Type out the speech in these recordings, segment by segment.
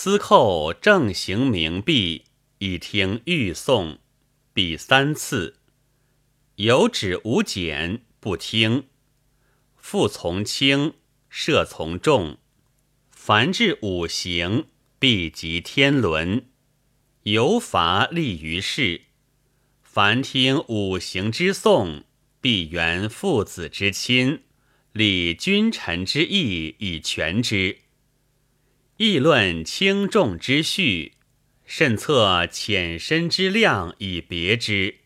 司寇正行冥币，以听欲诵，必三次。有旨无减，不听。复从轻，射从重。凡至五行，必及天伦。有法立于世。凡听五行之颂，必圆父子之亲，理君臣之义以全之。议论轻重之序，慎测浅深之量以别之。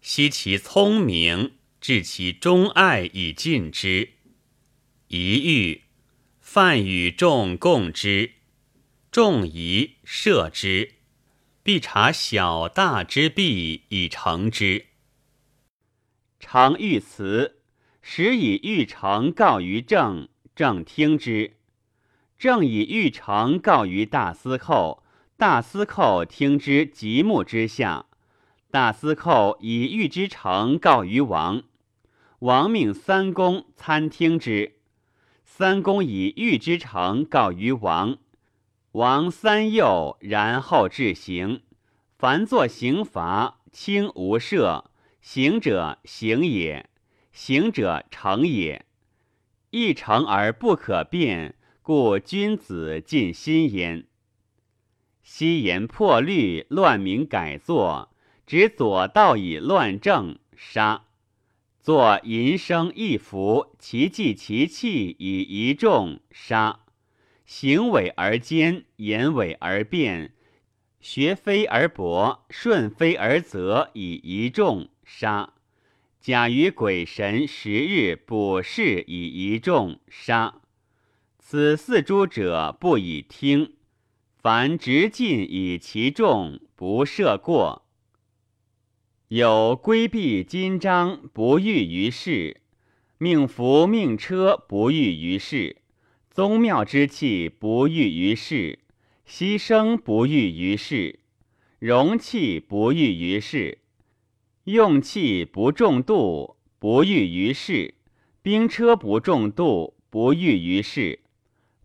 悉其聪明，致其忠爱以尽之。一欲泛与众共之，众疑摄之，必察小大之弊以成之。常欲辞，时以欲成告于政，政听之。正以欲成告于大司寇，大司寇听之极目之下。大司寇以欲之成告于王，王命三公参听之。三公以欲之成告于王，王三右然后治行。凡作刑罚，轻无赦，行者行也，行者成也。一成而不可变。故君子尽心焉。昔言破律，乱民改作，执左道以乱政，杀。作淫声一服，其计其器以一众，杀。行伪而奸，言伪而辩，学非而博，顺非而则，以一众，杀。假于鬼神十日卜筮以一众，杀。此四诸者不以听，凡直进以其众，不赦过。有规避金章，不欲于世；命符命车，不欲于世；宗庙之器，不欲于世；牺牲不欲于世；容器不欲于世；用器不重度，不欲于世；兵车不重度，不欲于世。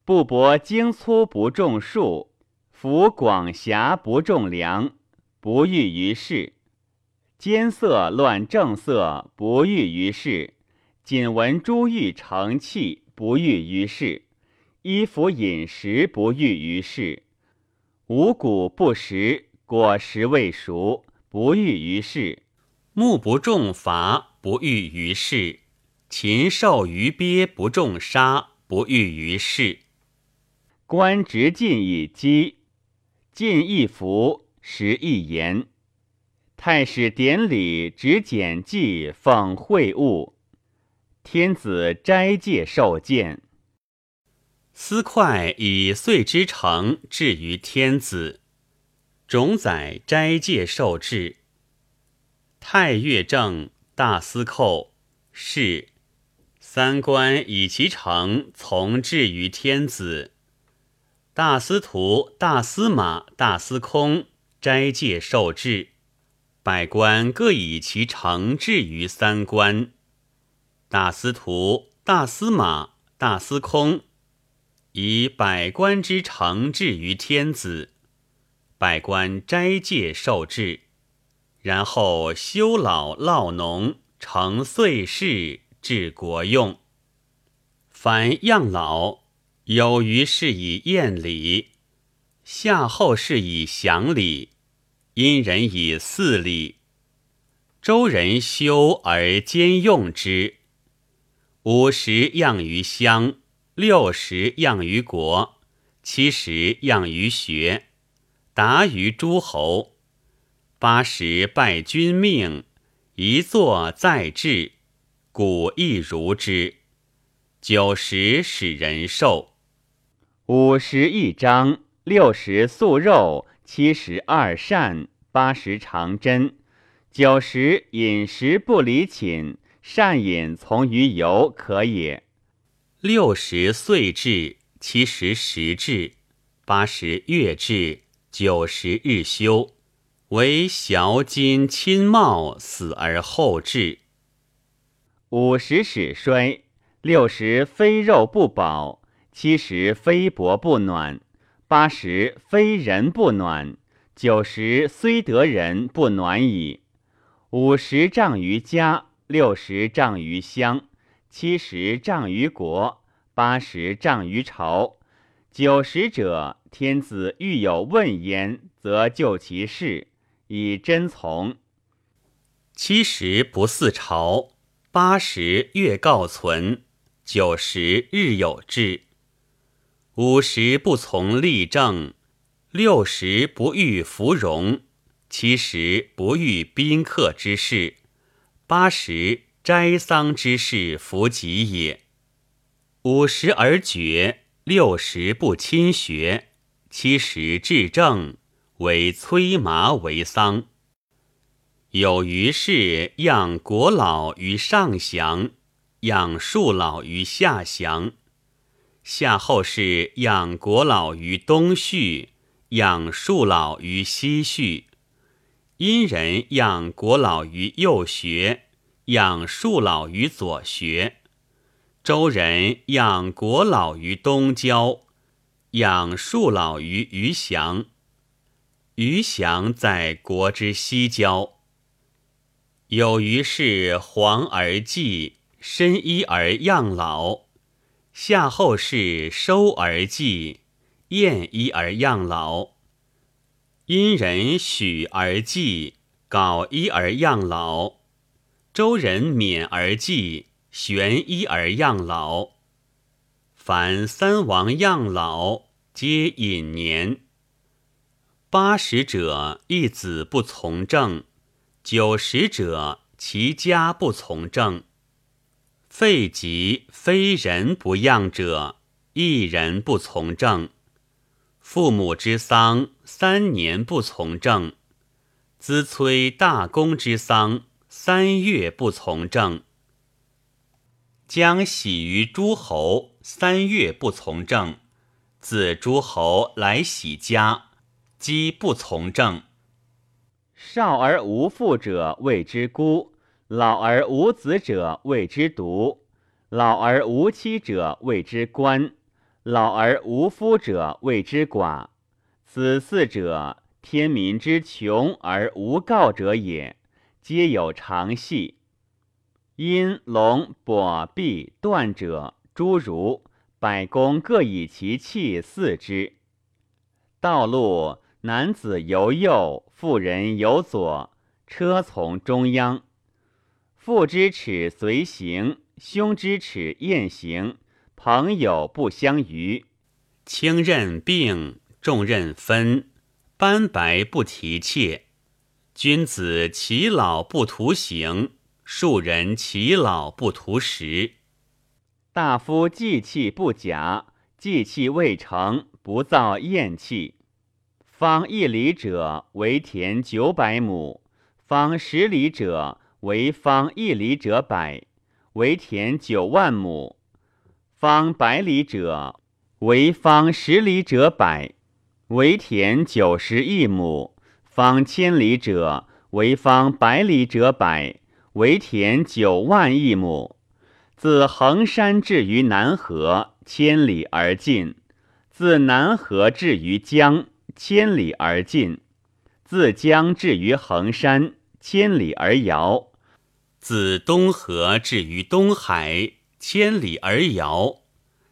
布帛精粗不重数，服广狭不重量，不欲于世；奸色乱正色，不欲于世；仅闻珠玉成器，不欲于世；衣服饮食，不欲于世；五谷不食，果实未熟，不欲于世；木不重伐，不欲于世；禽兽鱼鳖不重杀，不欲于世。官职进以积，进一服，食一言。太史典礼，执简记，奉会务。天子斋戒受见。司快以岁之成至于天子，冢宰斋戒受制。太岳正大司寇是三官以其成从至于天子。大司徒、大司马、大司空斋戒受制，百官各以其成至于三官。大司徒、大司马、大司空以百官之成至于天子，百官斋戒受制，然后修老劳农，成岁事，治国用。凡样老。有余是以宴礼，夏后是以享礼，殷人以祀礼。周人修而兼用之。五十样于乡，六十样于国，七十样于学，达于诸侯。八十拜君命，一坐在治，古亦如之。九十使人寿。五十一章，六十素肉，七十二膳，八十长针，九十饮食不离寝，善饮从于游可也。六十岁至，七十时至，八十月至，九十日休，为小金亲茂，死而后至。五十始衰，六十非肉不饱。七十非薄不暖，八十非人不暖，九十虽得人不暖矣。五十丈于家，六十丈于乡，七十丈于国，八十丈于朝。九十者，天子欲有问焉，则就其事，以真从。七十不似朝，八十月告存，九十日有至。五十不从立政，六十不遇芙蓉，七十不遇宾客之事，八十斋丧之事弗及也。五十而绝，六十不亲学，七十至政，为催麻为丧。有余是养国老于上祥，养庶老于下祥。夏后氏养国老于东序，养庶老于西序；殷人养国老于右学，养庶老于左学；周人养国老于东郊，养庶老于余祥。余祥在国之西郊。有余是黄而祭，深衣而养老。夏后氏收而祭，晏衣而养老；殷人许而祭，缟衣而养老；周人免而祭，玄衣而养老。凡三王养老，皆隐年。八十者，一子不从政；九十者，其家不从政。废疾非人不养者，一人不从政；父母之丧，三年不从政；子崔大公之丧，三月不从政。将喜于诸侯，三月不从政；自诸侯来喜家，姬不从政。少而无父者，谓之孤。老而无子者谓之独，老而无妻者谓之官，老而无夫者谓之寡。此四者，天民之穷而无告者也，皆有常系。因龙、跛、臂、断者，诸儒百工各以其器祀之。道路，男子由右，妇人由左，车从中央。父之耻随行，兄之耻宴行，朋友不相逾。轻任病，重任分，斑白不提切。君子其老不图行，庶人其老不图食。大夫祭器不假，祭器未成，不造厌器。方一里者，为田九百亩；方十里者，为方一里者百，为田九万亩；方百里者，为方十里者百，为田九十亿亩；方千里者，为方百里者百，为田九万亿亩。自衡山至于南河，千里而尽；自南河至于江，千里而尽；自江至于衡山，千里而遥。自东河至于东海，千里而遥；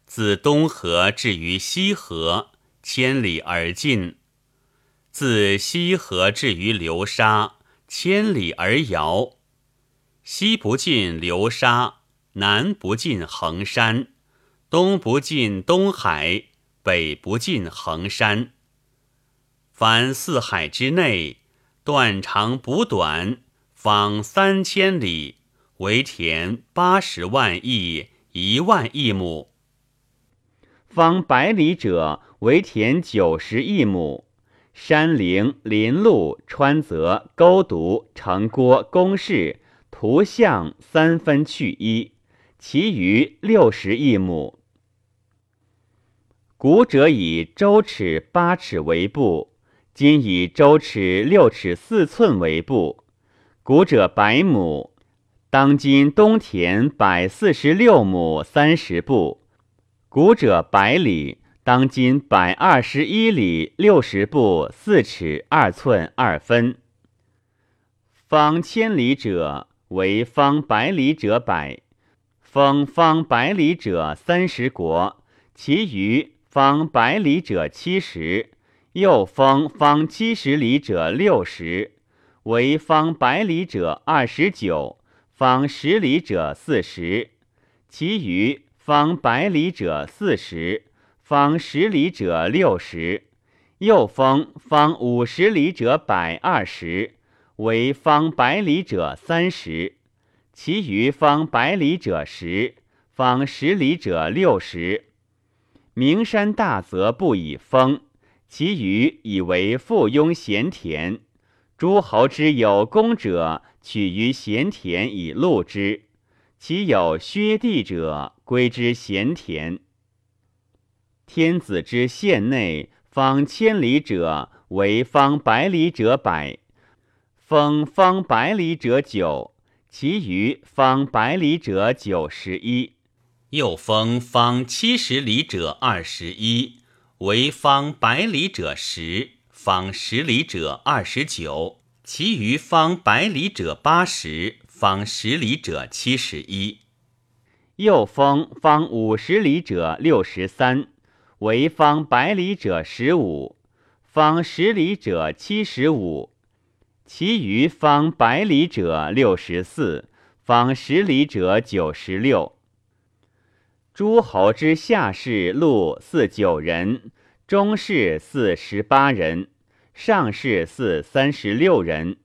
自东河至于西河，千里而近；自西河至于流沙，千里而遥。西不尽流沙，南不尽衡山，东不尽东海，北不尽衡山。凡四海之内，断长补短。方三千里，为田八十万亿一万亿亩；方百里者，为田九十亿亩。山陵、林路、川泽、沟渎、城郭、宫室、图像三分去一，其余六十亿亩。古者以周尺八尺为步，今以周尺六尺四寸为步。古者百亩，当今东田百四十六亩三十步；古者百里，当今百二十一里六十步四尺二寸二分。方千里者为方百里者百，封方百里者三十国，其余方百里者七十，又封方七十里者六十，为方百里者二十九，方十里者四十，其余方百里者四十。方十里者六十，又封方五十里者百二十，为方百里者三十，其余方百里者十，方十里者六十。名山大泽不以封，其余以为附庸闲田。诸侯之有功者，取于闲田以禄之；其有削地者，归之闲田。天子之县内，方千里者为方百里者百，封方百里者九，其余方百里者九十一。又封方七十里者二十一，为方百里者十，方十里者二十九，其余方百里者八十，方十里者七十一。又封方五十里者六十三。为方百里者十五，方十里者七十五，其余方百里者六十四，方十里者九十六。诸侯之下士禄四九人，中士四十八人，上士四三十六人，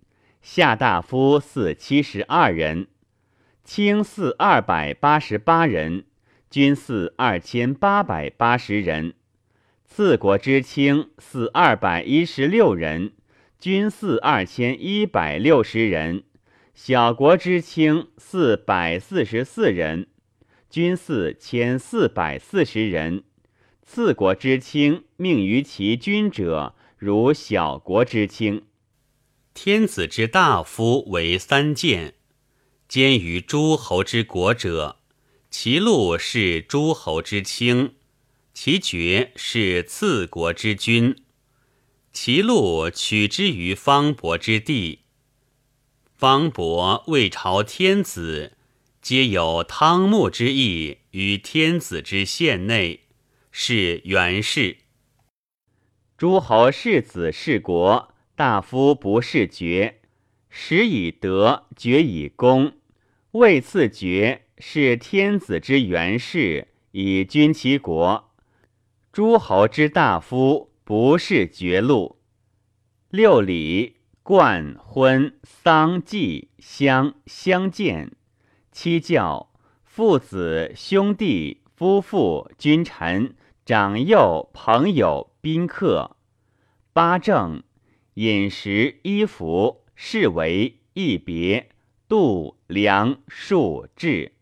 下大夫四七十二人，卿四二百八十八人。军四二千八百八十人，次国之卿四二百一十六人，军四二千一百六十人；小国之卿四百四十四人，军四千四百四十人。次国之卿命于其君者，如小国之卿。天子之大夫为三谏，兼于诸侯之国者。其禄是诸侯之卿，其爵是次国之君。其禄取之于方伯之地。方伯未朝天子，皆有汤沐之意于天子之县内，是元氏。诸侯世子弑国，大夫不是爵，始以德，爵以功，未赐爵。是天子之元氏，以君其国；诸侯之大夫，不是绝禄。六礼：冠、婚、丧、祭、相、相见；七教：父子、兄弟、夫妇、君臣、长幼、朋友、宾客；八正：饮食、衣服、视为、一别、度、量、数、制。